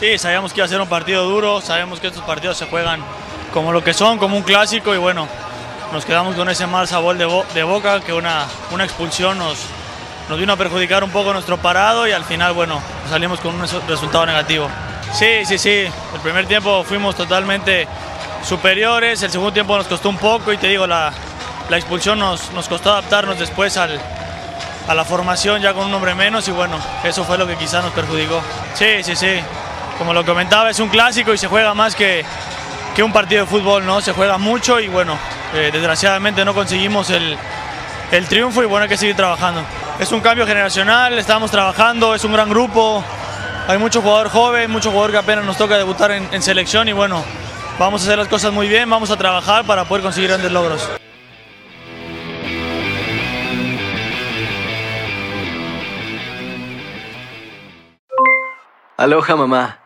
Sí, sabíamos que iba a ser un partido duro, sabemos que estos partidos se juegan como lo que son, como un clásico y bueno, nos quedamos con ese mal sabor de, bo- de boca que una, una expulsión nos, nos vino a perjudicar un poco nuestro parado y al final bueno, salimos con un resu- resultado negativo. Sí, sí, sí, el primer tiempo fuimos totalmente superiores, el segundo tiempo nos costó un poco y te digo, la, la expulsión nos, nos costó adaptarnos después al, a la formación ya con un hombre menos y bueno, eso fue lo que quizás nos perjudicó. Sí, sí, sí. Como lo comentaba, es un clásico y se juega más que, que un partido de fútbol, ¿no? Se juega mucho y bueno, eh, desgraciadamente no conseguimos el, el triunfo y bueno, hay que seguir trabajando. Es un cambio generacional, estamos trabajando, es un gran grupo, hay mucho jugador joven, mucho jugador que apenas nos toca debutar en, selección y bueno, vamos a hacer las cosas muy bien, vamos a trabajar para poder conseguir grandes logros. Aloha mamá.